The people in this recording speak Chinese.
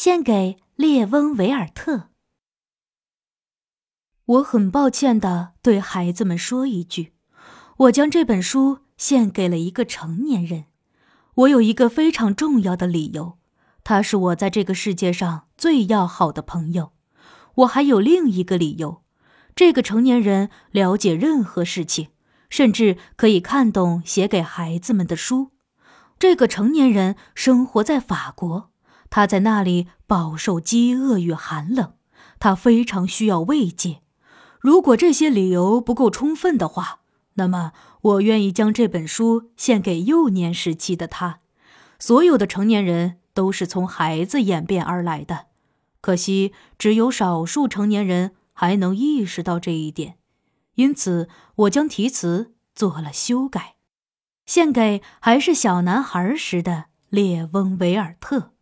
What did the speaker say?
献给列翁维尔特。我很抱歉的对孩子们说一句，我将这本书献给了一个成年人。我有一个非常重要的理由，他是我在这个世界上最要好的朋友。我还有另一个理由，这个成年人了解任何事情，甚至可以看懂写给孩子们的书。这个成年人生活在法国，他在那里饱受饥饿与寒冷，他非常需要慰藉。如果这些理由不够充分的话，那么我愿意将这本书献给幼年时期的他。所有的成年人都是从孩子演变而来的，可惜只有少数成年人还能意识到这一点。因此，我将题词做了修改，献给还是小男孩时的列翁维尔特。